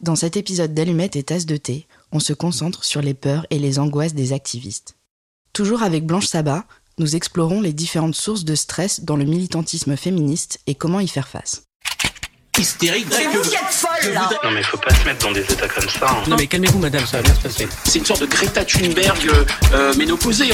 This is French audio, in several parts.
Dans cet épisode d'Allumettes et Tasse de thé, on se concentre sur les peurs et les angoisses des activistes. Toujours avec Blanche Sabat, nous explorons les différentes sources de stress dans le militantisme féministe et comment y faire face. Hystérique, C'est vous qui êtes folle là Non mais faut pas se mettre dans des états comme ça. hein. Non mais calmez-vous madame, ça va bien se passer. C'est une sorte de Greta Thunberg euh, euh, ménopausée.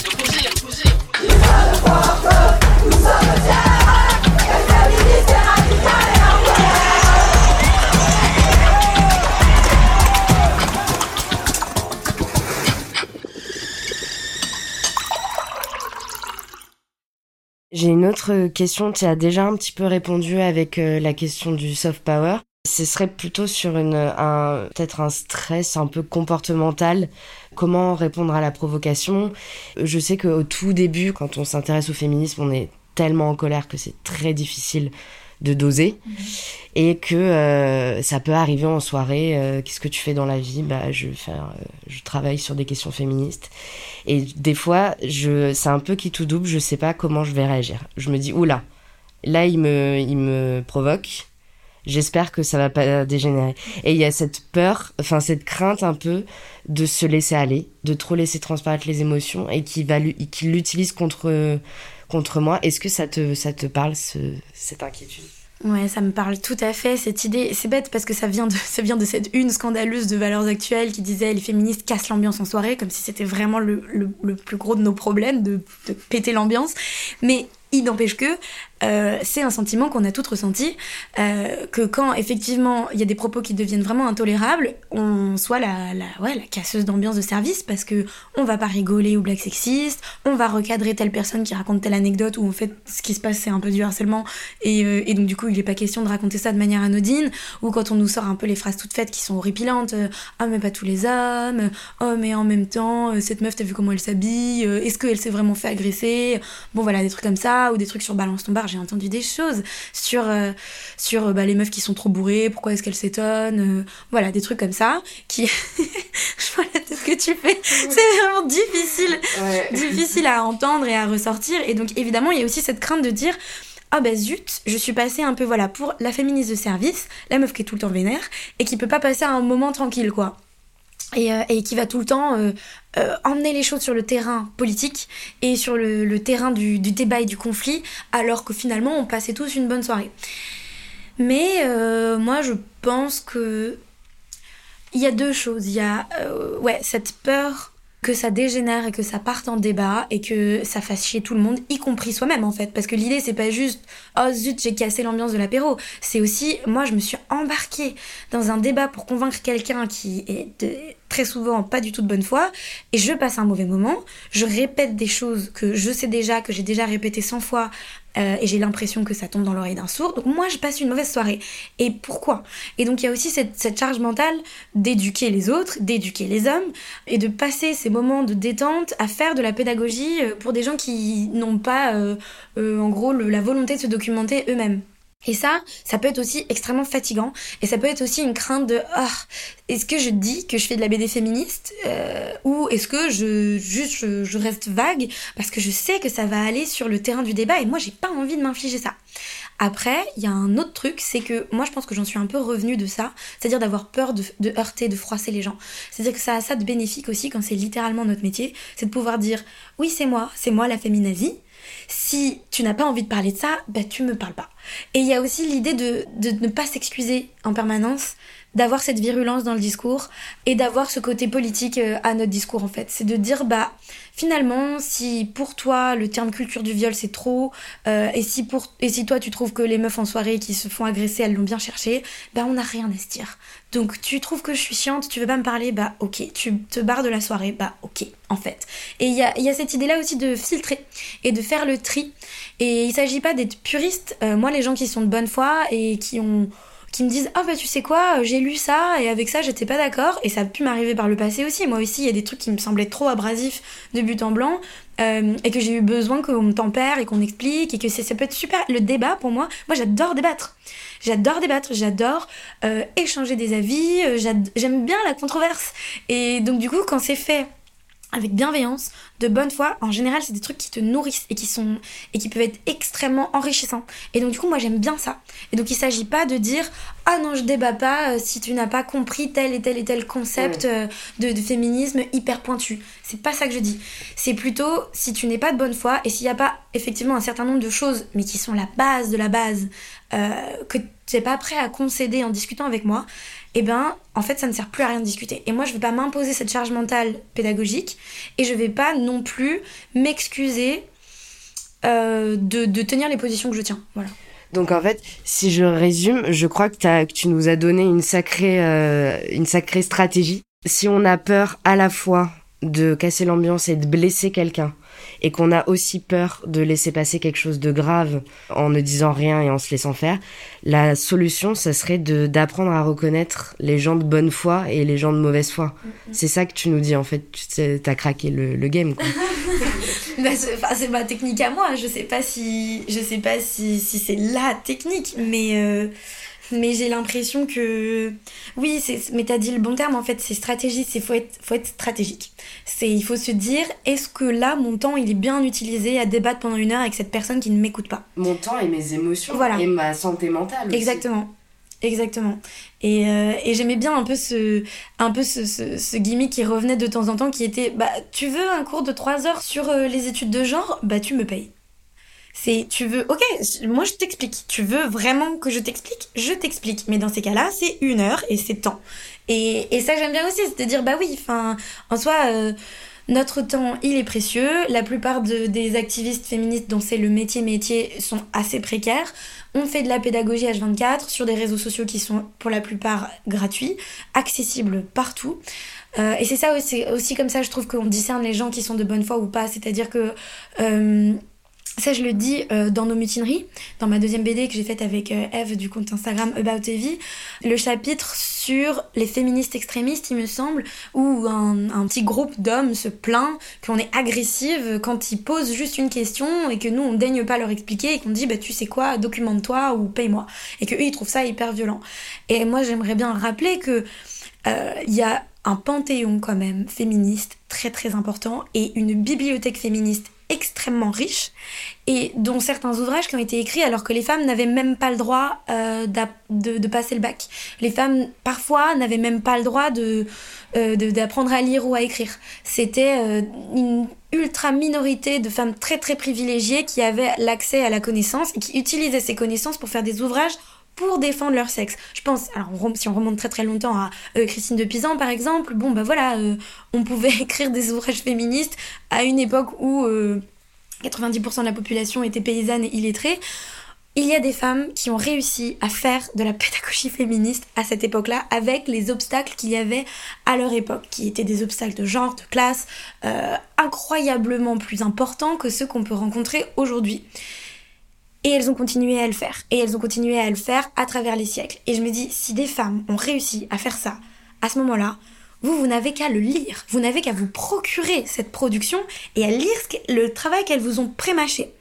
J'ai une autre question, tu as déjà un petit peu répondu avec euh, la question du soft power. Ce serait plutôt sur une, un, peut-être un stress un peu comportemental. Comment répondre à la provocation? Je sais qu'au tout début, quand on s'intéresse au féminisme, on est tellement en colère que c'est très difficile de doser et que euh, ça peut arriver en soirée. euh, Qu'est-ce que tu fais dans la vie? Bah, je vais faire, euh, je travaille sur des questions féministes. Et des fois, je, c'est un peu qui tout double. Je sais pas comment je vais réagir. Je me dis oula, là il me, il me provoque. J'espère que ça va pas dégénérer. Et il y a cette peur, enfin cette crainte un peu de se laisser aller, de trop laisser transparaître les émotions et qui va, qu'il l'utilise contre contre moi. Est-ce que ça te, parle ce, cette inquiétude? Ouais, ça me parle tout à fait cette idée. C'est bête parce que ça vient de cette une scandaleuse de Valeurs Actuelles qui disait les féministes cassent l'ambiance en soirée comme si c'était vraiment le plus gros de nos problèmes de, de péter l'ambiance. Mais il n'empêche que euh, c'est un sentiment qu'on a toutes ressenti euh, que quand effectivement il y a des propos qui deviennent vraiment intolérables, on soit la, la, ouais, la casseuse d'ambiance de service parce que on va pas rigoler ou blague sexiste, on va recadrer telle personne qui raconte telle anecdote où en fait ce qui se passe c'est un peu du harcèlement et, euh, et donc du coup il est pas question de raconter ça de manière anodine ou quand on nous sort un peu les phrases toutes faites qui sont horripilantes ah mais pas tous les hommes oh mais en même temps cette meuf t'as vu comment elle s'habille est-ce qu'elle s'est vraiment fait agresser? Bon voilà des trucs comme ça ou des trucs sur balance ton bar j'ai entendu des choses sur euh, sur euh, bah, les meufs qui sont trop bourrées pourquoi est-ce qu'elles s'étonnent euh, voilà des trucs comme ça qui je vois la tête que tu fais c'est vraiment difficile difficile à entendre et à ressortir. Et donc, évidemment, il y a aussi cette crainte de dire Ah bah zut, je suis passée un peu voilà pour la féministe de service, la meuf qui est tout le temps vénère et qui peut pas passer un moment tranquille, quoi. Et, euh, et qui va tout le temps euh, euh, emmener les choses sur le terrain politique et sur le, terrain du, débat et du conflit, alors que finalement on passait tous une bonne soirée. Mais moi je pense que il y a deux choses. Il y a ouais, cette peur que ça dégénère et que ça parte en débat et que ça fasse chier tout le monde, y compris soi-même en fait. Parce que l'idée c'est pas juste oh zut j'ai cassé l'ambiance de l'apéro. C'est aussi moi je me suis embarquée dans un débat pour convaincre quelqu'un qui est de- très souvent pas du tout de bonne foi et je passe un mauvais moment. Je répète des choses que je sais déjà, que j'ai déjà répétées 100 fois euh, et j'ai l'impression que ça tombe dans l'oreille d'un sourd. Donc moi je passe une mauvaise soirée. Et pourquoi? Et donc il y a aussi cette, charge mentale d'éduquer les autres, d'éduquer les hommes et de passer ces moments de détente à faire de la pédagogie euh, pour des gens qui n'ont pas euh, en gros la volonté de se documenter eux-mêmes. Et ça, ça peut être aussi extrêmement fatigant. Et ça peut être aussi une crainte de ah, est-ce que je dis que je fais de la BD féministe euh, ou est-ce que je juste je, je reste vague parce que je sais que ça va aller sur le terrain du débat et moi j'ai pas envie de m'infliger ça. Après, il y a un autre truc, c'est que moi je pense que j'en suis un peu revenue de ça, c'est-à-dire d'avoir peur de, de heurter, de froisser les gens. C'est-à-dire que ça a ça de bénéfique aussi quand c'est littéralement notre métier, c'est de pouvoir dire oui c'est moi, c'est moi la féminazie. Si tu n'as pas envie de parler de ça, bah tu me parles pas. Et il y a aussi l'idée de, de ne pas s'excuser en permanence, d'avoir cette virulence dans le discours et d'avoir ce côté politique euh, à notre discours en fait. C'est de dire bah finalement si pour toi le terme culture du viol c'est trop euh, et si pour et si toi tu trouves que les meufs en soirée qui se font agresser elles l'ont bien cherché, bah on n'a rien à se dire. Donc tu trouves que je suis chiante, tu veux pas me parler, bah ok. Tu te barres de la soirée, bah ok en fait. Et il y a, y a cette idée là aussi de filtrer et de faire le tri. Et il s'agit pas d'être puriste. Euh, moi les gens qui sont de bonne foi et qui ont qui me disent ah bah tu sais quoi j'ai lu ça et avec ça j'étais pas d'accord. Et ça a pu m'arriver par le passé aussi. Moi aussi il y a des trucs qui me semblaient trop abrasifs de but en blanc euh, et que j'ai eu besoin qu'on me tempère et qu'on explique et que ça peut être super. Le débat pour moi moi j'adore débattre. J'adore débattre j'adore euh, échanger des avis euh, j'aime bien la controverse. Et donc du coup quand c'est fait avec bienveillance, de bonne foi, en général, c'est des trucs qui te nourrissent et qui sont et qui peuvent être extrêmement enrichissants. Et donc du coup, moi j'aime bien ça. Et donc il s'agit pas de dire ah non, je débat pas euh, si tu n'as pas compris tel et tel et tel concept euh, de, de féminisme hyper pointu. C'est pas ça que je dis. C'est plutôt si tu n'es pas de bonne foi et s'il n'y a pas effectivement un certain nombre de choses, mais qui sont la base de la base, euh, que tu n'es pas prêt à concéder en discutant avec moi, eh ben, en fait, ça ne sert plus à rien de discuter. Et moi, je ne vais pas m'imposer cette charge mentale pédagogique et je ne vais pas non plus m'excuser euh, de, tenir les positions que je tiens. Voilà. Donc en fait, si je résume, je crois que tu nous as donné une sacrée, euh, une sacrée stratégie. Si on a peur à la fois de casser l'ambiance et de blesser quelqu'un, et qu'on a aussi peur de laisser passer quelque chose de grave en ne disant rien et en se laissant faire, la solution, ça serait de d'apprendre à reconnaître les gens de bonne foi et les gens de mauvaise foi. C'est ça que tu nous dis en fait. Tu t'as craqué le, le game. Quoi. Bah, c'est ma technique à moi. Je sais pas si, je sais pas si, si c'est la technique, mais, euh, mais j'ai l'impression que oui, c'est, mais t'as dit le bon terme en fait. C'est stratégie. C'est faut être, faut être stratégique. C'est, il faut se dire, est-ce que là, mon temps, il est bien utilisé à débattre pendant une heure avec cette personne qui ne m'écoute pas? Mon temps et mes émotions Voilà. et ma santé mentale. aussi. Exactement. Exactement. Et, euh, et j'aimais bien un peu ce, un peu ce, ce, ce gimmick qui revenait de temps en temps qui était bah tu veux un cours de 3 heures sur euh, les études de genre? Bah tu me payes. C'est tu veux ok moi je t'explique tu veux vraiment que je t'explique? Je t'explique mais dans ces cas-là c'est une heure et c'est temps et, et ça j'aime bien aussi c'est de dire bah oui enfin en soi euh, notre temps, il est précieux. La plupart de- des activistes féministes dont c'est le métier métier sont assez précaires. On fait de la pédagogie H24 sur des réseaux sociaux qui sont pour la plupart gratuits, accessibles partout. Euh, et c'est ça aussi, aussi comme ça, je trouve qu'on discerne les gens qui sont de bonne foi ou pas. C'est-à-dire que euh, ça, je le dis euh, dans nos mutineries, dans ma deuxième BD que j'ai faite avec euh, Eve du compte Instagram About Evie, le chapitre sur les féministes extrémistes, il me semble, où un, petit groupe d'hommes se plaint qu'on est agressive quand ils posent juste une question et que nous on daigne pas leur expliquer et qu'on dit bah tu sais quoi, documente-toi ou paye-moi. Et que eux ils trouvent ça hyper violent. Et moi j'aimerais bien rappeler que euh, il y a un panthéon quand même féministe très très important et une bibliothèque féministe extrêmement riche et dont certains ouvrages qui ont été écrits alors que les femmes n'avaient même pas le droit euh, de, de passer le bac. Les femmes parfois n'avaient même pas le droit de euh, d'apprendre à lire ou à écrire. C'était euh, une ultra minorité de femmes très très privilégiées qui avaient l'accès à la connaissance et qui utilisaient ces connaissances pour faire des ouvrages pour défendre leur sexe. Je pense, alors si on remonte très très longtemps à euh, Christine de Pisan par exemple, bon bah voilà, euh, on pouvait écrire des ouvrages féministes à une époque où euh, 90% de la population était paysanne et illettrée. Il y a des femmes qui ont réussi à faire de la pédagogie féministe à cette époque-là avec les obstacles qu'il y avait à leur époque, qui étaient des obstacles de genre, de classe, euh, incroyablement plus importants que ceux qu'on peut rencontrer aujourd'hui. Et elles ont continué à le faire. Et elles ont continué à le faire à travers les siècles. Et je me dis, si des femmes ont réussi à faire ça, à ce moment-là, vous, vous n'avez qu'à le lire. Vous n'avez qu'à vous procurer cette production et à lire le travail qu'elles vous ont prémâché.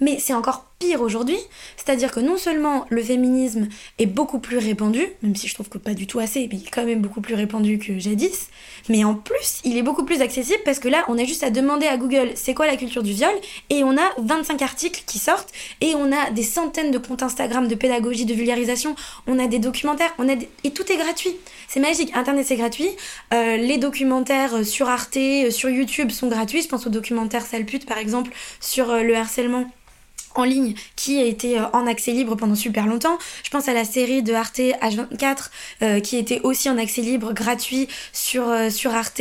Mais c'est encore pire aujourd'hui, c'est-à-dire que non seulement le féminisme est beaucoup plus répandu, même si je trouve que pas du tout assez, mais il est quand même beaucoup plus répandu que jadis, mais en plus, il est beaucoup plus accessible parce que là, on a juste à demander à Google c'est quoi la culture du viol, et on a 25 articles qui sortent, et on a des centaines de comptes Instagram de pédagogie, de vulgarisation, on a des documentaires, on a des- et tout est gratuit. C'est magique, Internet c'est gratuit, Euh, les documentaires sur Arte, euh, sur YouTube sont gratuits, je pense au documentaire Sale pute par exemple, sur euh, le harcèlement en ligne qui a été euh, en accès libre pendant super longtemps. Je pense à la série de Arte H24 euh, qui était aussi en accès libre gratuit sur, euh, sur Arte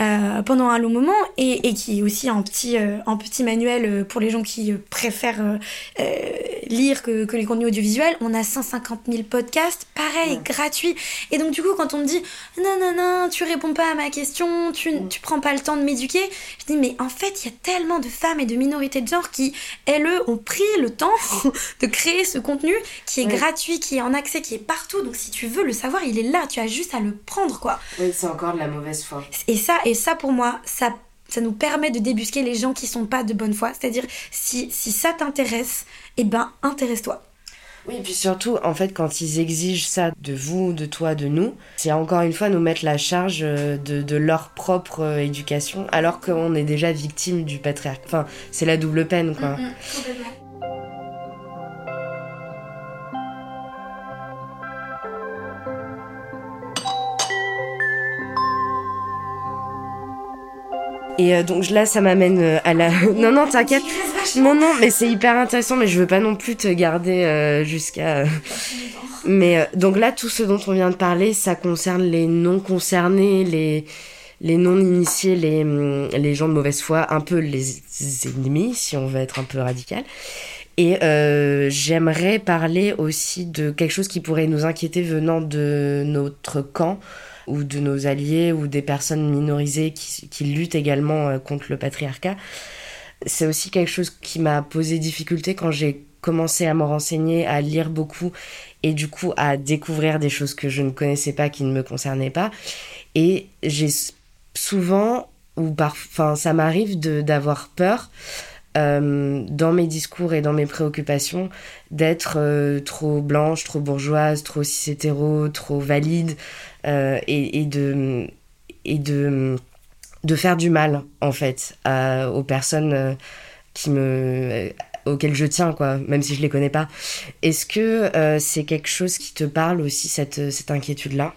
euh, pendant un long moment et, et qui est aussi un petit, euh, un petit manuel euh, pour les gens qui préfèrent euh, lire que, que les contenus audiovisuels. On a 150 000 podcasts, pareil, gratuits. Et donc du coup quand on me dit non non non tu réponds pas à ma question, tu, tu prends pas le temps de m'éduquer, je dis mais en fait il y a tellement de femmes et de minorités de genre qui elles ont pris le temps de créer ce contenu qui est Ouais. gratuit, qui est en accès, qui est partout. Donc si tu veux le savoir, il est là, tu as juste à le prendre quoi. Oui, c'est encore de la mauvaise foi. Et ça, et ça pour moi, ça, ça nous permet de débusquer les gens qui sont pas de bonne foi. C'est-à-dire, si, si ça t'intéresse, eh ben, intéresse-toi. Oui, et puis surtout, en fait, quand ils exigent ça de vous, de toi, de nous, c'est encore une fois nous mettre la charge euh, de, de leur propre euh, éducation, alors qu'on est déjà victime du patriarcat. Enfin, c'est la double peine, quoi. Mm, mm, Et euh, donc là, ça m'amène euh, à la. non, non, t'inquiète. Non, non, mais c'est hyper intéressant, mais je veux pas non plus te garder euh, jusqu'à. Mais donc là, tout ce dont on vient de parler, ça concerne les non concernés, les les non initiés, les hum, les gens de mauvaise foi, un peu les ennemis, si on veut être un peu radical. Et euh, j'aimerais parler aussi de quelque chose qui pourrait nous inquiéter venant de notre camp ou de nos alliés ou des personnes minorisées qui, qui luttent également euh, contre le patriarcat. C'est aussi quelque chose qui m'a posé difficulté quand j'ai commencé à me renseigner, à lire beaucoup et du coup à découvrir des choses que je ne connaissais pas, qui ne me concernaient pas. Et j'ai souvent, ou par, enfin, ça m'arrive d'avoir peur euh, dans mes discours et dans mes préoccupations d'être euh, trop blanche, trop bourgeoise, trop cis hétéro, trop valide euh, et, de et de de faire du mal en fait aux personnes euh, qui me euh, auxquelles je tiens quoi même si je les connais pas est-ce que c'est quelque chose qui te parle aussi cette cette inquiétude là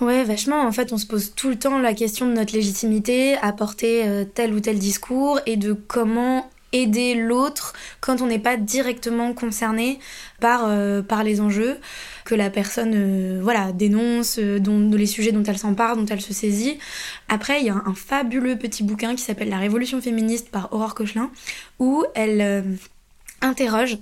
Ouais, vachement. En fait, on se pose tout le temps la question de notre légitimité à porter tel ou tel discours et de comment aider l'autre quand on n'est pas directement concerné par, euh, les enjeux que la personne euh, voilà, dénonce, euh, dont, les sujets dont elle s'empare, dont elle se saisit. Après, il y a un, un fabuleux petit bouquin qui s'appelle La Révolution féministe par Aurore Cochelin, où elle... interroge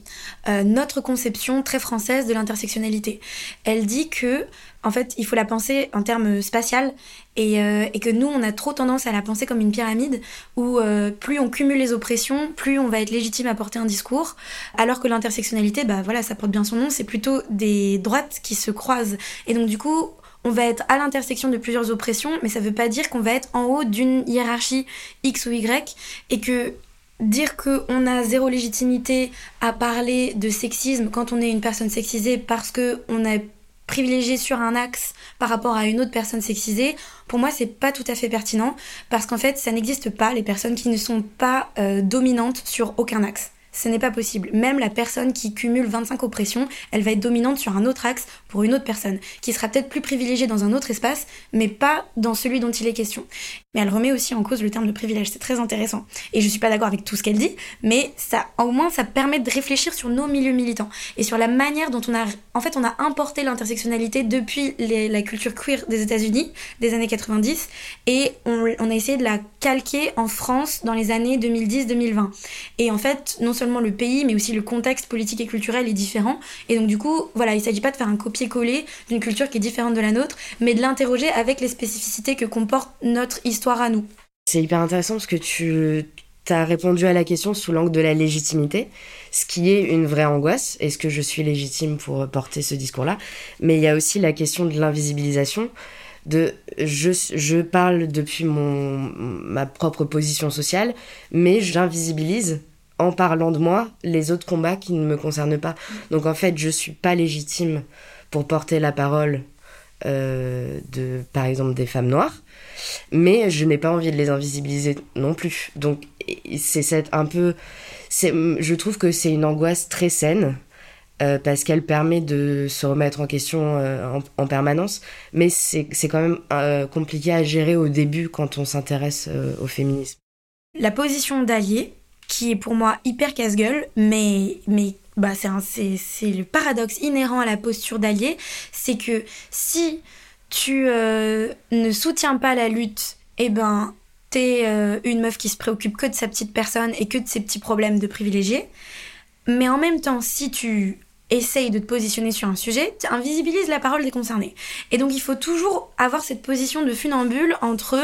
euh, notre conception très française de l'intersectionnalité. Elle dit que en fait, il faut la penser en termes spatial et, euh, que nous, on a trop tendance à la penser comme une pyramide où euh, plus on cumule les oppressions, plus on va être légitime à porter un discours, alors que l'intersectionnalité, bah voilà, ça porte bien son nom, c'est plutôt des droites qui se croisent. Et donc du coup, on va être à l'intersection de plusieurs oppressions, mais ça veut pas dire qu'on va être en haut d'une hiérarchie X ou Y et que dire qu'on a zéro légitimité à parler de sexisme quand on est une personne sexisée parce que on a privilégié sur un axe par rapport à une autre personne sexisée, pour moi c'est pas tout à fait pertinent parce qu'en fait ça n'existe pas les personnes qui ne sont pas euh, dominantes sur aucun axe. Ce n'est pas possible. Même la personne qui cumule 25 oppressions, elle va être dominante sur un autre axe pour une autre personne, qui sera peut-être plus privilégiée dans un autre espace, mais pas dans celui dont il est question. Mais elle remet aussi en cause le terme de privilège, c'est très intéressant. Et je suis pas d'accord avec tout ce qu'elle dit, mais ça, au moins, ça permet de réfléchir sur nos milieux militants et sur la manière dont on a, en fait, on a importé l'intersectionnalité depuis la culture queer des États-Unis des années 90 et on, on a essayé de la calquer en France dans les années 2010-2020. Et en fait, non seulement le pays, mais aussi le contexte politique et culturel est différent. Et donc, du coup, voilà, il s'agit pas de faire un copier-coller d'une culture qui est différente de la nôtre, mais de l'interroger avec les spécificités que comporte notre histoire à nous. C'est hyper intéressant parce que tu as répondu à la question sous l'angle de la légitimité, ce qui est une vraie angoisse. Est-ce que je suis légitime pour porter ce discours-là Mais il y a aussi la question de l'invisibilisation. De, je, parle depuis mon, ma propre position sociale, mais j'invisibilise en parlant de moi les autres combats qui ne me concernent pas. Donc en fait, je suis pas légitime pour porter la parole euh, de, par exemple, des femmes noires mais je n'ai pas envie de les invisibiliser non plus. Donc c'est un peu, je trouve que c'est une angoisse très saine euh, parce qu'elle permet de se remettre en question euh, en, en permanence, mais c'est, quand même euh, compliqué à gérer au début quand on s'intéresse au féminisme. La position d'allié, qui est pour moi hyper casse-gueule, mais, mais bah, c'est, le paradoxe inhérent à la posture d'allié, c'est que si tu ne soutiens pas la lutte, eh ben, t'es une meuf qui se préoccupe que de sa petite personne et que de ses petits problèmes de privilégiés. Mais en même temps, si tu essayes de te positionner sur un sujet, tu invisibilises la parole des concernés. Et donc il faut toujours avoir cette position de funambule entre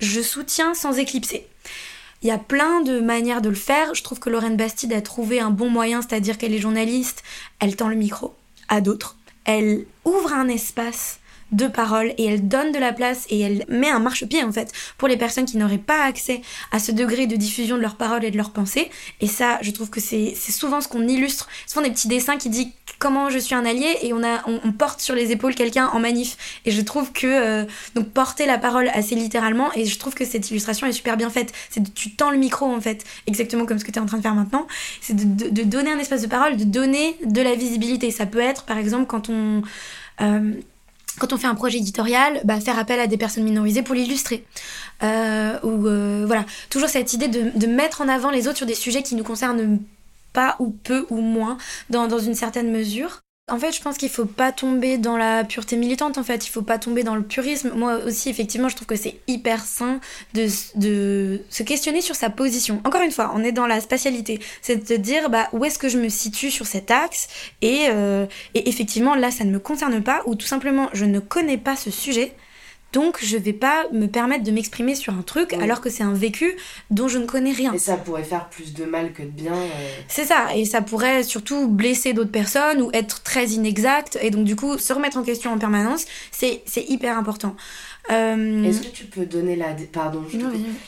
je soutiens sans éclipser. Il y a plein de manières de le faire. Je trouve que Lorraine Bastide a trouvé un bon moyen, c'est-à-dire qu'elle est journaliste, elle tend le micro à d'autres, elle ouvre un espace de parole et elle donne de la place et elle met un marchepied en fait pour les personnes qui n'auraient pas accès à ce degré de diffusion de leurs paroles et de leurs pensées. Et ça, je trouve que c'est souvent ce qu'on illustre. Souvent des petits dessins qui disent comment je suis un allié? et on, a, on, porte sur les épaules quelqu'un en manif. Et je trouve que, euh, donc porter la parole assez littéralement, et je trouve que cette illustration est super bien faite. C'est tu tends le micro en fait, exactement comme ce que tu es en train de faire maintenant. C'est de, donner un espace de parole, de donner de la visibilité. Ça peut être par exemple quand on... Euh, quand on fait un projet éditorial, bah, faire appel à des personnes minorisées pour l'illustrer. Euh, ou euh, voilà, toujours cette idée de, de, mettre en avant les autres sur des sujets qui nous concernent pas ou peu ou moins dans, dans une certaine mesure. En fait, je pense qu'il faut pas tomber dans la pureté militante, en fait. Il faut pas tomber dans le purisme. Moi aussi, effectivement, je trouve que c'est hyper sain de, de se questionner sur sa position. Encore une fois, on est dans la spatialité. C'est de dire, bah, où est-ce que je me situe sur cet axe? Euh, et effectivement, là, ça ne me concerne pas, ou tout simplement, je ne connais pas ce sujet. Donc je vais pas me permettre de m'exprimer sur un truc alors que c'est un vécu dont je ne connais rien. Et ça pourrait faire plus de mal que de bien. Euh. C'est ça, et ça pourrait surtout blesser d'autres personnes ou être très inexact. Et donc du coup, se remettre en question en permanence, c'est hyper important. Euh, Est-ce que tu peux donner la, pardon,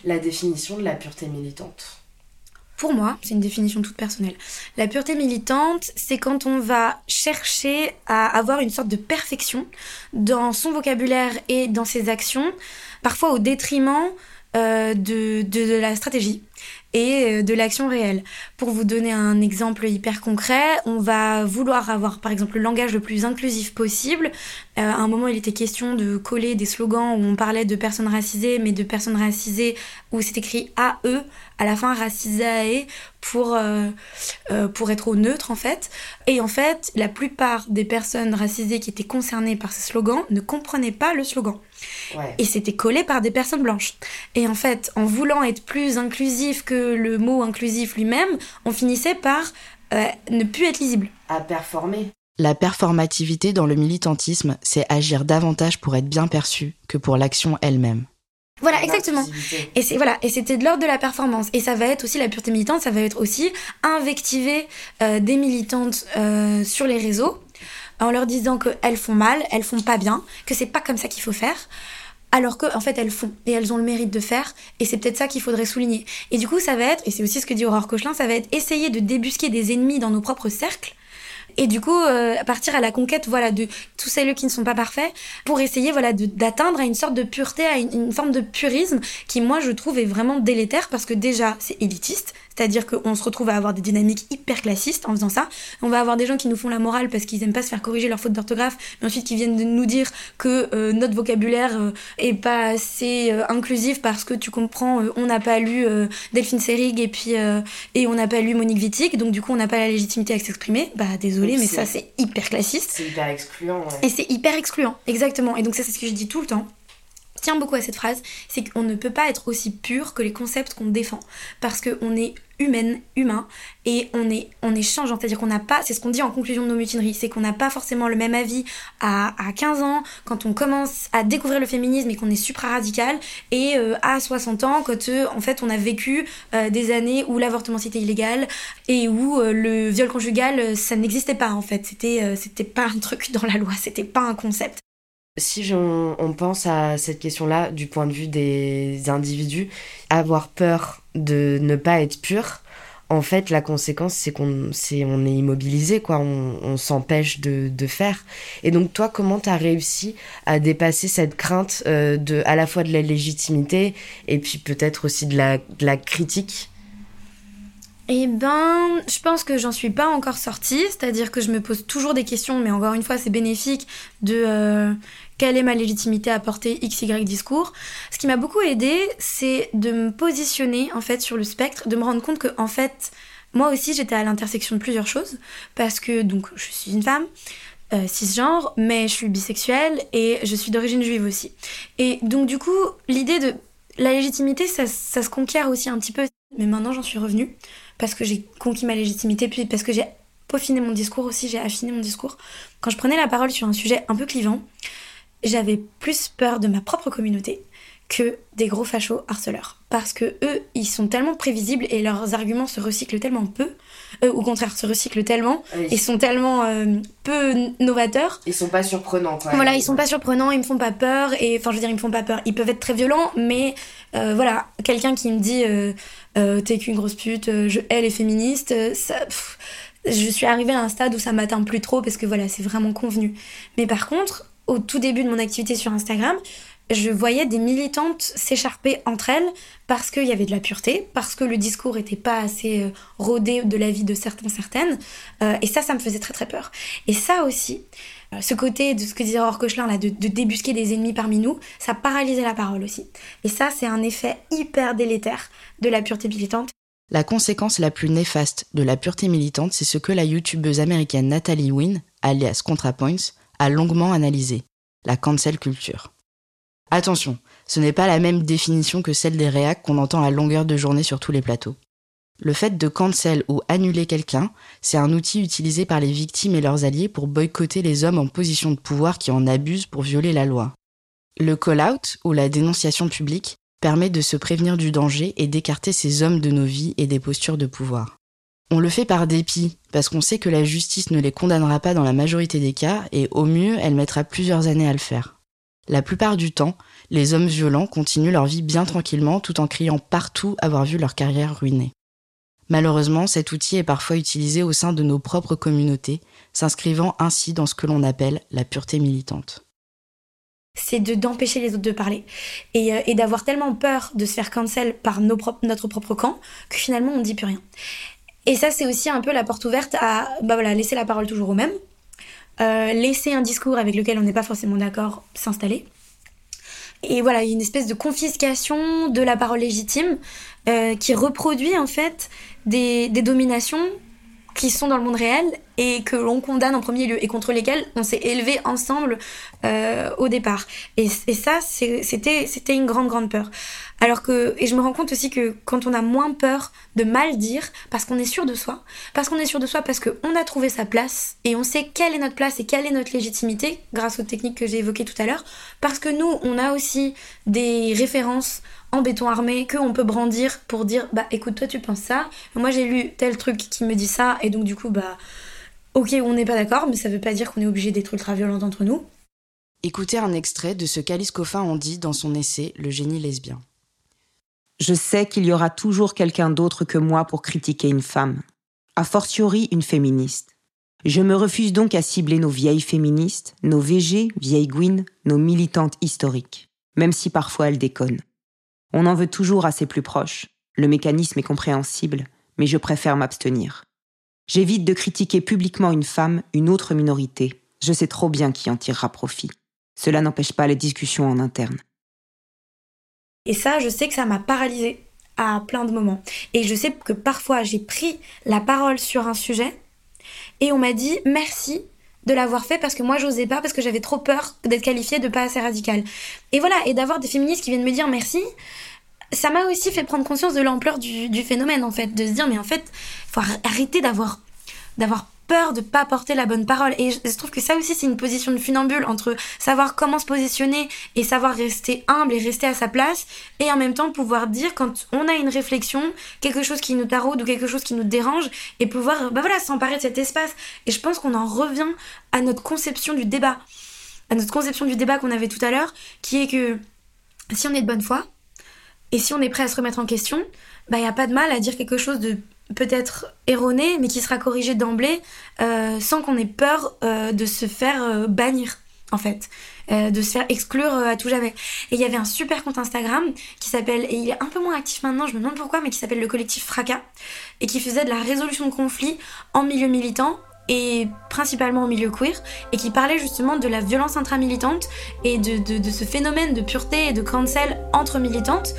la définition de la pureté militante? Pour moi, c'est une définition toute personnelle. La pureté militante, c'est quand on va chercher à avoir une sorte de perfection dans son vocabulaire et dans ses actions, parfois au détriment euh, de, de, la stratégie et euh, de l'action réelle. Pour vous donner un exemple hyper concret, on va vouloir avoir par exemple le langage le plus inclusif possible. Euh, à un moment, il était question de coller des slogans où on parlait de personnes racisées, mais de personnes racisées où c'est écrit AE à la fin, racisé pour, euh, pour être au neutre en fait. Et en fait, la plupart des personnes racisées qui étaient concernées par ces slogans ne comprenaient pas le slogan. Et c'était collé par des personnes blanches. Et en fait, en voulant être plus inclusif que le mot inclusif lui-même, on finissait par euh, ne plus être lisible. À performer. La performativité dans le militantisme, c'est agir davantage pour être bien perçu que pour l'action elle-même. Voilà, exactement. Et c'est voilà, et c'était de l'ordre de la performance. Et ça va être aussi la pureté militante, ça va être aussi invectiver euh, des militantes euh, sur les réseaux en leur disant qu'elles font mal, elles font pas bien, que c'est pas comme ça qu'il faut faire alors qu'en en fait elles font et elles ont le mérite de faire et c'est peut-être ça qu'il faudrait souligner. Et du coup ça va être, et c'est aussi ce que dit Aurore Cochelin, ça va être essayer de débusquer des ennemis dans nos propres cercles et du coup euh, partir à la conquête voilà de tous celles qui ne sont pas parfaits pour essayer voilà d'atteindre à une sorte de pureté à une, une, forme de purisme qui moi je trouve est vraiment délétère parce que déjà c'est élitiste c'est-à-dire qu'on se retrouve à avoir des dynamiques hyper classistes en faisant ça. On va avoir des gens qui nous font la morale parce qu'ils aiment pas se faire corriger leurs fautes d'orthographe, mais ensuite qui viennent de nous dire que euh, notre vocabulaire euh, est pas assez euh, inclusif parce que tu comprends, on n'a pas lu Delphine Seyrig et puis et on n'a pas lu Monique Wittig, donc du coup on n'a pas la légitimité à s'exprimer. Bah désolé, mais ça c'est hyper classiste. C'est hyper excluant. Ouais. Et c'est hyper excluant, exactement. Et donc ça c'est ce que je dis tout le temps tiens beaucoup à cette phrase, c'est qu'on ne peut pas être aussi pur que les concepts qu'on défend. Parce qu'on est humaine, humain, et on est, on est changeant. C'est-à-dire qu'on n'a pas, c'est ce qu'on dit en conclusion de nos mutineries, c'est qu'on n'a pas forcément le même avis à, à 15 ans, quand on commence à découvrir le féminisme et qu'on est supra-radical, et euh, à 60 ans, quand euh, en fait on a vécu euh, des années où l'avortement c'était illégal, et où le viol conjugal ça n'existait pas en fait. C'était, c'était pas un truc dans la loi, c'était pas un concept. Si on, pense à cette question-là du point de vue des individus, avoir peur de ne pas être pur, en fait, la conséquence, c'est qu'on est, on est immobilisé, quoi. On, s'empêche de, de, faire. Et donc, toi, comment t'as réussi à dépasser cette crainte euh, de, à la fois de la légitimité et puis peut-être aussi de la, de la critique? Eh ben, je pense que j'en suis pas encore sortie, c'est-à-dire que je me pose toujours des questions, mais encore une fois, c'est bénéfique de euh, quelle est ma légitimité à porter x, y discours. Ce qui m'a beaucoup aidé, c'est de me positionner en fait sur le spectre, de me rendre compte que en fait, moi aussi j'étais à l'intersection de plusieurs choses, parce que donc je suis une femme, euh, cisgenre, mais je suis bisexuelle et je suis d'origine juive aussi. Et donc du coup, l'idée de la légitimité, ça se conquiert aussi un petit peu. Mais maintenant j'en suis revenue, parce que j'ai conquis ma légitimité, puis parce que j'ai peaufiné mon discours aussi, j'ai affiné mon discours. Quand je prenais la parole sur un sujet un peu clivant, j'avais plus peur de ma propre communauté que des gros fachos harceleurs. parce que eux, ils sont tellement prévisibles et leurs arguments se recyclent tellement peu, euh, au contraire, se recyclent tellement, Oui. ils sont tellement euh, peu novateurs. Ils sont pas surprenants, quoi. Voilà, ils sont pas surprenants, ils me font pas peur, et enfin, je veux dire, ils me font pas peur. Ils peuvent être très violents, mais euh, voilà, quelqu'un qui me dit euh, t'es qu'une grosse pute, je hais les féministes, ça. pff, je suis arrivée à un stade où ça m'atteint plus trop parce que voilà, c'est vraiment convenu. Mais par contre, au tout début de mon activité sur Instagram, je voyais des militantes s'écharper entre elles parce qu'il y avait de la pureté, parce que le discours était pas assez euh, rodé de la vie de certains, certaines. Euh, et ça, ça me faisait très très peur. Et ça aussi, euh, ce côté de ce que disait Aurore Cochelin, là, de, débusquer des ennemis parmi nous, ça paralysait la parole aussi. Et ça, c'est un effet hyper délétère de la pureté militante. La conséquence la plus néfaste de la pureté militante, c'est ce que la youtubeuse américaine Natalie Wynn, alias ContraPoints, a longuement analysé, la cancel culture. Attention, ce n'est pas la même définition que celle des réacs qu'on entend à longueur de journée sur tous les plateaux. Le fait de cancel ou annuler quelqu'un, c'est un outil utilisé par les victimes et leurs alliés pour boycotter les hommes en position de pouvoir qui en abusent pour violer la loi. Le call-out, ou la dénonciation publique, permet de se prévenir du danger et d'écarter ces hommes de nos vies et des postures de pouvoir. On le fait par dépit, parce qu'on sait que la justice ne les condamnera pas dans la majorité des cas, et au mieux, elle mettra plusieurs années à le faire. La plupart du temps, les hommes violents continuent leur vie bien tranquillement tout en criant partout avoir vu leur carrière ruinée. Malheureusement, cet outil est parfois utilisé au sein de nos propres communautés, s'inscrivant ainsi dans ce que l'on appelle la pureté militante. c'est de d'empêcher les autres de parler et, euh, et d'avoir tellement peur de se faire cancel par notre propre camp que finalement on ne dit plus rien. Et ça c'est aussi un peu la porte ouverte à bah voilà laisser la parole toujours au même, euh, laisser un discours avec lequel on n'est pas forcément d'accord s'installer. Et voilà, il y a une espèce de confiscation de la parole légitime euh, qui reproduit en fait des, des dominations qui sont dans le monde réel et que l'on condamne en premier lieu et contre lesquelles on s'est élevé ensemble euh, au départ. Et, ça, c'était c'était une grande, grande peur. Alors que, et je me rends compte aussi que quand on a moins peur de mal dire, parce qu'on est sûr de soi, parce qu'on est sûr de soi, parce qu'on a trouvé sa place et on sait quelle est notre place et quelle est notre légitimité, grâce aux techniques que j'ai évoquées tout à l'heure, parce que nous, on a aussi des références en béton armé qu'on peut brandir pour dire bah écoute toi tu penses ça moi j'ai lu tel truc qui me dit ça et donc du coup bah ok on n'est pas d'accord mais ça veut pas dire qu'on est obligé d'être ultra violent entre nous Écoutez un extrait de ce qu'Alice Coffin en dit dans son essai Le génie lesbien. Je sais qu'il y aura toujours quelqu'un d'autre que moi pour critiquer une femme, a fortiori une féministe. Je me refuse donc à cibler nos vieilles féministes, nos VG, vieilles Gwyn, nos militantes historiques, même si parfois elles déconnent. On en veut toujours à ses plus proches. Le mécanisme est compréhensible, mais je préfère m'abstenir. J'évite de critiquer publiquement une femme, une autre minorité. Je sais trop bien qui en tirera profit. Cela n'empêche pas les discussions en interne. et ça je sais que ça m'a paralysée à plein de moments et je sais que parfois j'ai pris la parole sur un sujet et on m'a dit merci de l'avoir fait parce que moi j'osais pas parce que j'avais trop peur d'être qualifiée de pas assez radicale. Et voilà et d'avoir des féministes qui viennent me dire merci ça m'a aussi fait prendre conscience de l'ampleur du, phénomène en fait de se dire mais en fait faut ar- arrêter d'avoir d'avoir peur de pas porter la bonne parole. Et je, trouve que ça aussi c'est une position de funambule entre savoir comment se positionner et savoir rester humble et rester à sa place et en même temps pouvoir dire quand on a une réflexion quelque chose qui nous taraude ou quelque chose qui nous dérange et pouvoir bah voilà s'emparer de cet espace. Et je pense qu'on en revient à notre conception du débat. À notre conception du débat qu'on avait tout à l'heure qui est que si on est de bonne foi et si on est prêt à se remettre en question, bah il y a pas de mal à dire quelque chose de peut-être erroné, mais qui sera corrigé d'emblée, euh, sans qu'on ait peur euh, de se faire euh, bannir, en fait, de se faire exclure à tout jamais. Et il y avait un super compte Instagram qui s'appelle, et il est un peu moins actif maintenant, je me demande pourquoi, mais qui s'appelle le collectif Fracas, et qui faisait de la résolution de conflits en milieu militant et principalement au milieu queer, et qui parlait justement de la violence intramilitante et de, de, de ce phénomène de pureté et de cancel entre militantes.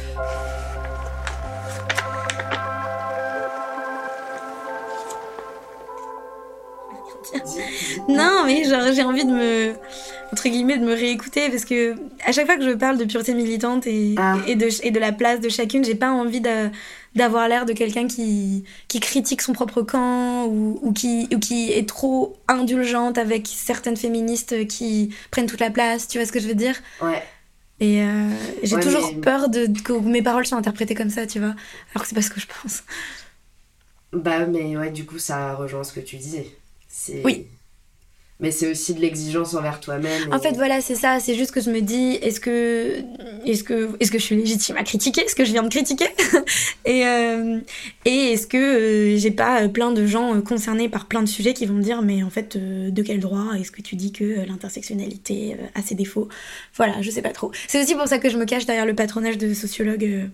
Non, mais genre j'ai envie de me entre guillemets de me réécouter parce que à chaque fois que je parle de pureté militante et, Ah. et, de, et de la place de chacune, j'ai pas envie de- d'avoir l'air de quelqu'un qui, qui critique son propre camp ou, ou, qui, ou qui est trop indulgente avec certaines féministes qui prennent toute la place, tu vois ce que je veux dire? Ouais. Et euh, j'ai Ouais, toujours mais- peur de, que mes paroles soient interprétées comme ça, tu vois. Alors que c'est pas ce que je pense. Bah, mais ouais, du coup, ça rejoint ce que tu disais. Oui. Mais c'est aussi de l'exigence envers toi-même. En fait, voilà, c'est ça. C'est juste que je me dis, est-ce que, est-ce que, est-ce que je suis légitime à critiquer ce que je viens de critiquer Et, euh, et est-ce que euh, j'ai pas euh, plein de gens euh, concernés par plein de sujets qui vont me dire, mais en fait, euh, de quel droit est-ce que tu dis que l'intersectionnalité a ses défauts? Voilà, je sais pas trop. C'est aussi pour ça que je me cache derrière le patronage de sociologues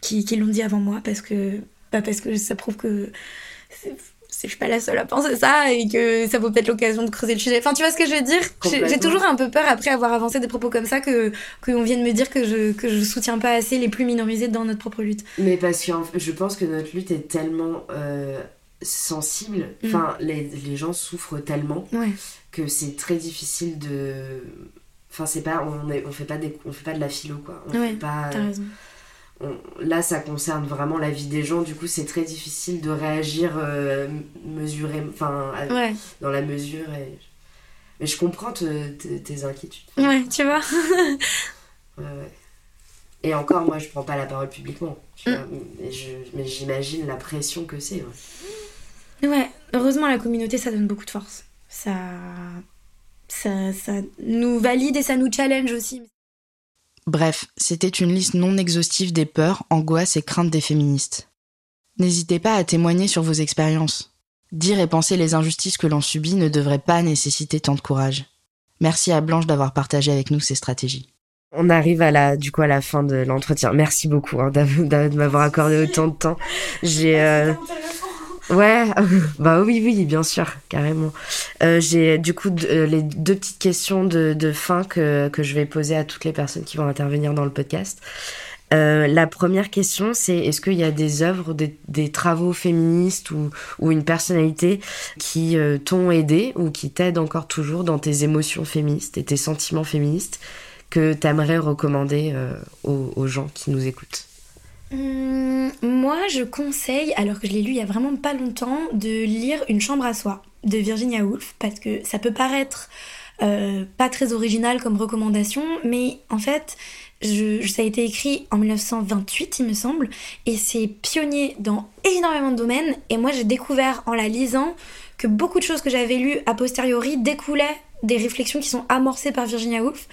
qui, qui l'ont dit avant moi, parce que, bah, parce que ça prouve que je suis pas la seule à penser ça et que ça vaut peut-être l'occasion de creuser le sujet. Enfin, tu vois ce que je veux dire? J'ai- toujours un peu peur après avoir avancé des propos comme ça que qu'on vienne me dire que je que je soutiens pas assez les plus minorisés dans notre propre lutte. Mais parce que je pense que notre lutte est tellement euh, sensible, Mm. enfin, les, les gens souffrent tellement Ouais. que c'est très difficile de. Enfin, c'est pas. On, est, on, fait pas des, on fait pas de la philo, quoi. On Ouais, fait pas. T'as raison. On- là, ça concerne vraiment la vie des gens, du coup, c'est très difficile de réagir euh, mesuré, enfin, Ouais. dans la mesure. Et... Mais je comprends te- te- tes inquiétudes. Ouais, tu vois. Ouais, ouais. Et encore, moi, je prends pas la parole publiquement. tu Mm. vois, mais j'imagine la pression que c'est. ouais. Ouais. Heureusement, la communauté, ça donne beaucoup de force. Ça, ça, ça nous valide et ça nous challenge aussi. Bref, c'était une liste non exhaustive des peurs, angoisses et craintes des féministes. N'hésitez pas à témoigner sur vos expériences. Dire et penser les injustices que l'on subit ne devrait pas nécessiter tant de courage. Merci à Blanche d'avoir partagé avec nous ces stratégies. On arrive à la, du coup, à la fin de l'entretien. Merci beaucoup hein, de m'avoir accordé autant de temps. J'ai. euh, Ouais, bah oui, oui, bien sûr, carrément. Euh, J'ai du coup euh, les deux petites questions de, fin que, je vais poser à toutes les personnes qui vont intervenir dans le podcast. Euh, la première question, c'est est-ce qu'il y a des œuvres, des, travaux féministes ou, une personnalité qui t'ont aidé ou qui t'aident encore toujours dans tes émotions féministes et tes sentiments féministes que t'aimerais recommander aux, aux gens qui nous écoutent? Hum, moi, je conseille, alors que je l'ai lu il y a vraiment pas longtemps, de lire Une chambre à soi de Virginia Woolf, parce que ça peut paraître euh, pas très original comme recommandation, mais en fait, ça a été écrit en 1928, il me semble, et c'est pionnier dans énormément de domaines, et moi j'ai découvert en la lisant que beaucoup de choses que j'avais lues a posteriori découlaient des réflexions qui sont amorcées par Virginia Woolf,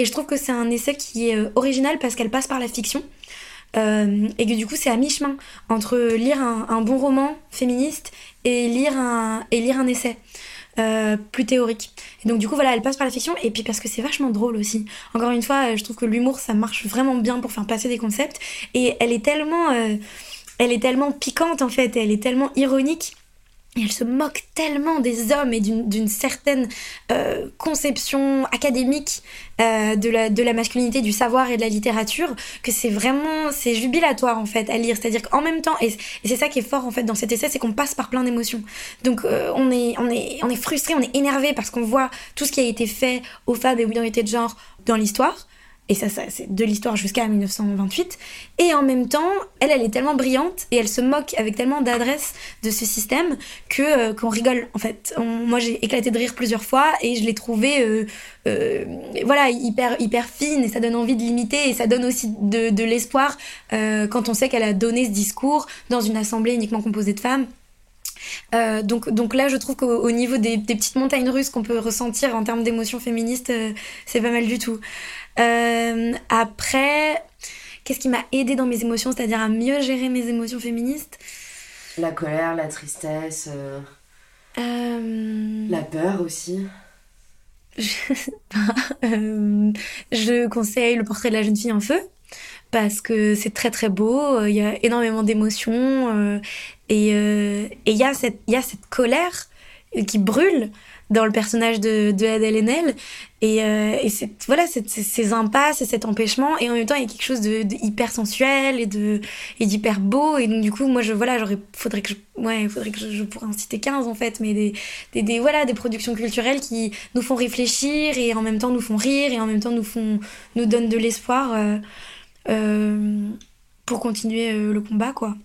et je trouve que c'est un essai qui est euh, original parce qu'elle passe par la fiction. Euh, et que du coup c'est à mi-chemin entre lire un bon roman féministe et lire un, et lire un essai euh, plus théorique. Et donc du coup voilà, elle passe par la fiction et puis parce que c'est vachement drôle aussi. Encore une fois, euh, je trouve que l'humour ça marche vraiment bien pour faire passer des concepts et elle est tellement, euh, elle est tellement piquante en fait, et elle est tellement ironique. Et elle se moque tellement des hommes et d'une certaine euh, conception académique euh, de, la, de la masculinité, du savoir et de la littérature, que c'est vraiment, c'est jubilatoire en fait à lire. C'est-à-dire qu'en même temps, et, et c'est ça qui est fort en fait dans cet essai, c'est qu'on passe par plein d'émotions. Donc euh, on, est, on, est, on est frustré, on est énervé parce qu'on voit tout ce qui a été fait aux femmes et aux minorités de genre dans l'histoire. Et ça, c'est de l'histoire jusqu'à 1928. Et en même temps, elle, elle est tellement brillante et elle se moque avec tellement d'adresse de ce système que euh, qu'on rigole en fait. Moi, j'ai éclaté de rire plusieurs fois et je l'ai trouvée, euh, euh, voilà, hyper hyper fine et ça donne envie de l'imiter et ça donne aussi de, l'espoir quand on sait qu'elle a donné ce discours dans une assemblée uniquement composée de femmes. Euh, donc, donc là, je trouve qu'au au niveau des, des petites montagnes russes qu'on peut ressentir en termes d'émotions féministes, euh, c'est pas mal du tout. Euh, après, qu'est-ce qui m'a aidé dans mes émotions, c'est-à-dire à mieux gérer mes émotions féministes? La colère, la tristesse, la peur aussi. Euh, je conseille le portrait de la jeune fille en feu parce que c'est très très beau, il y a énormément d'émotions euh, et euh, il y, a cette- il y a cette colère qui brûle dans le personnage de, Adèle Haenel. Et, euh, et voilà ces impasses et cet empêchement. Et en même temps il y a quelque chose de, hyper sensuel et et d'hyper beau. Et donc du coup moi je voilà j'aurais faudrait que je ouais faudrait que je, pourrais en citer 15 en fait. Mais des, voilà des productions culturelles qui nous font réfléchir et en même temps nous font rire et en même temps nous donnent de l'espoir euh, euh, pour continuer euh, le combat quoi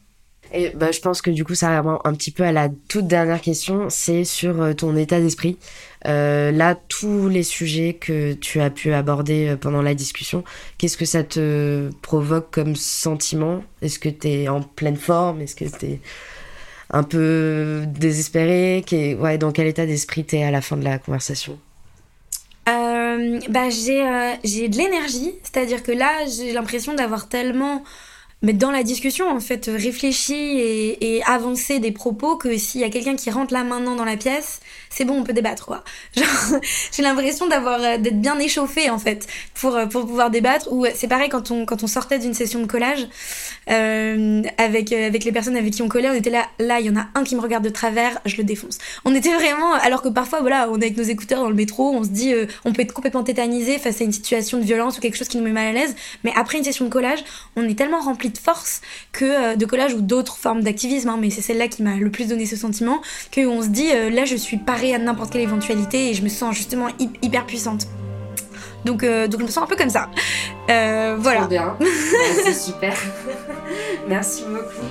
Et bah, je pense que du coup, ça revient un petit peu à la toute dernière question, c'est sur euh, ton état d'esprit. Euh, là, tous les sujets que tu as pu aborder euh, pendant la discussion, qu'est-ce que ça te provoque comme sentiment? Est-ce que tu es en pleine forme? Est-ce que tu es un peu désespéré? Ouais, Dans quel état d'esprit tu es à la fin de la conversation? Bah, j'ai de l'énergie, c'est-à-dire que là, j'ai l'impression d'avoir tellement mais dans la discussion, en fait, réfléchir et, et avancer des propos que s'il y a quelqu'un qui rentre là maintenant dans la pièce, c'est bon, on peut débattre, quoi. J'ai l'impression d'avoir, euh, d'être bien échauffé, en fait, pour, euh, pour pouvoir débattre. Ou c'est pareil quand on, quand on sortait d'une session de collage, euh, avec, euh, avec les personnes avec qui on collait, on était là, là, il y en a un qui me regarde de travers, je le défonce. On était vraiment, alors que parfois, voilà, on est avec nos écouteurs dans le métro, on se dit, on peut être complètement tétanisé face à une situation de violence ou quelque chose qui nous met mal à l'aise, mais après une session de collage, on est tellement rempli de force que euh, de collage ou d'autres formes d'activisme, hein, mais c'est celle-là qui m'a le plus donné ce sentiment, qu'on se dit euh, là je suis parée à n'importe quelle éventualité et je me sens justement hyper puissante. Donc, euh, donc je me sens un peu comme ça. voilà. bien. c'est super. Merci beaucoup.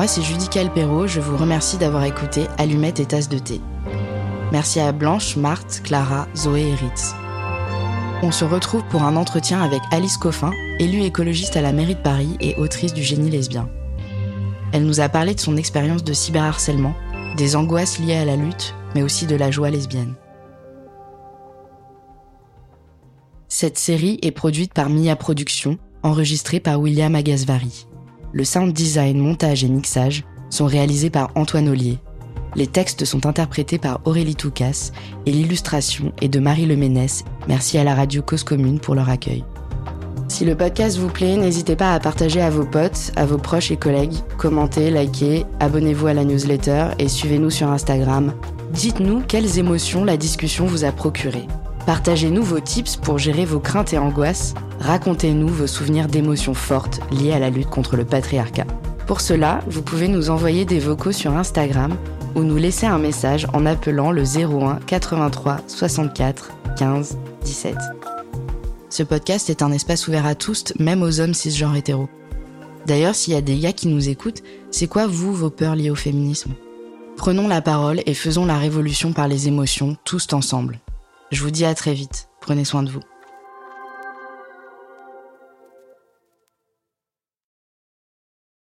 Moi, c'est Judica Perrault, je vous remercie d'avoir écouté Allumette et Tasse de thé. Merci à Blanche, Marthe, Clara, Zoé et Ritz. On se retrouve pour un entretien avec Alice Coffin, élue écologiste à la mairie de Paris et autrice du génie lesbien. Elle nous a parlé de son expérience de cyberharcèlement, des angoisses liées à la lutte, mais aussi de la joie lesbienne. Cette série est produite par Mia Productions, enregistrée par William Agasvari. Le sound design, montage et mixage sont réalisés par Antoine Ollier. Les textes sont interprétés par Aurélie Toucas et l'illustration est de Marie Leménès. Merci à la radio Cause Commune pour leur accueil. Si le podcast vous plaît, n'hésitez pas à partager à vos potes, à vos proches et collègues, commentez, likez, abonnez-vous à la newsletter et suivez-nous sur Instagram. Dites-nous quelles émotions la discussion vous a procuré. Partagez-nous vos tips pour gérer vos craintes et angoisses. Racontez-nous vos souvenirs d'émotions fortes liées à la lutte contre le patriarcat. Pour cela, vous pouvez nous envoyer des vocaux sur Instagram ou nous laisser un message en appelant le 01 83 64 15 17. Ce podcast est un espace ouvert à tous, même aux hommes cisgenres hétéros. D'ailleurs, s'il y a des gars qui nous écoutent, c'est quoi vous vos peurs liées au féminisme? Prenons la parole et faisons la révolution par les émotions, tous ensemble. Je vous dis à très vite. Prenez soin de vous.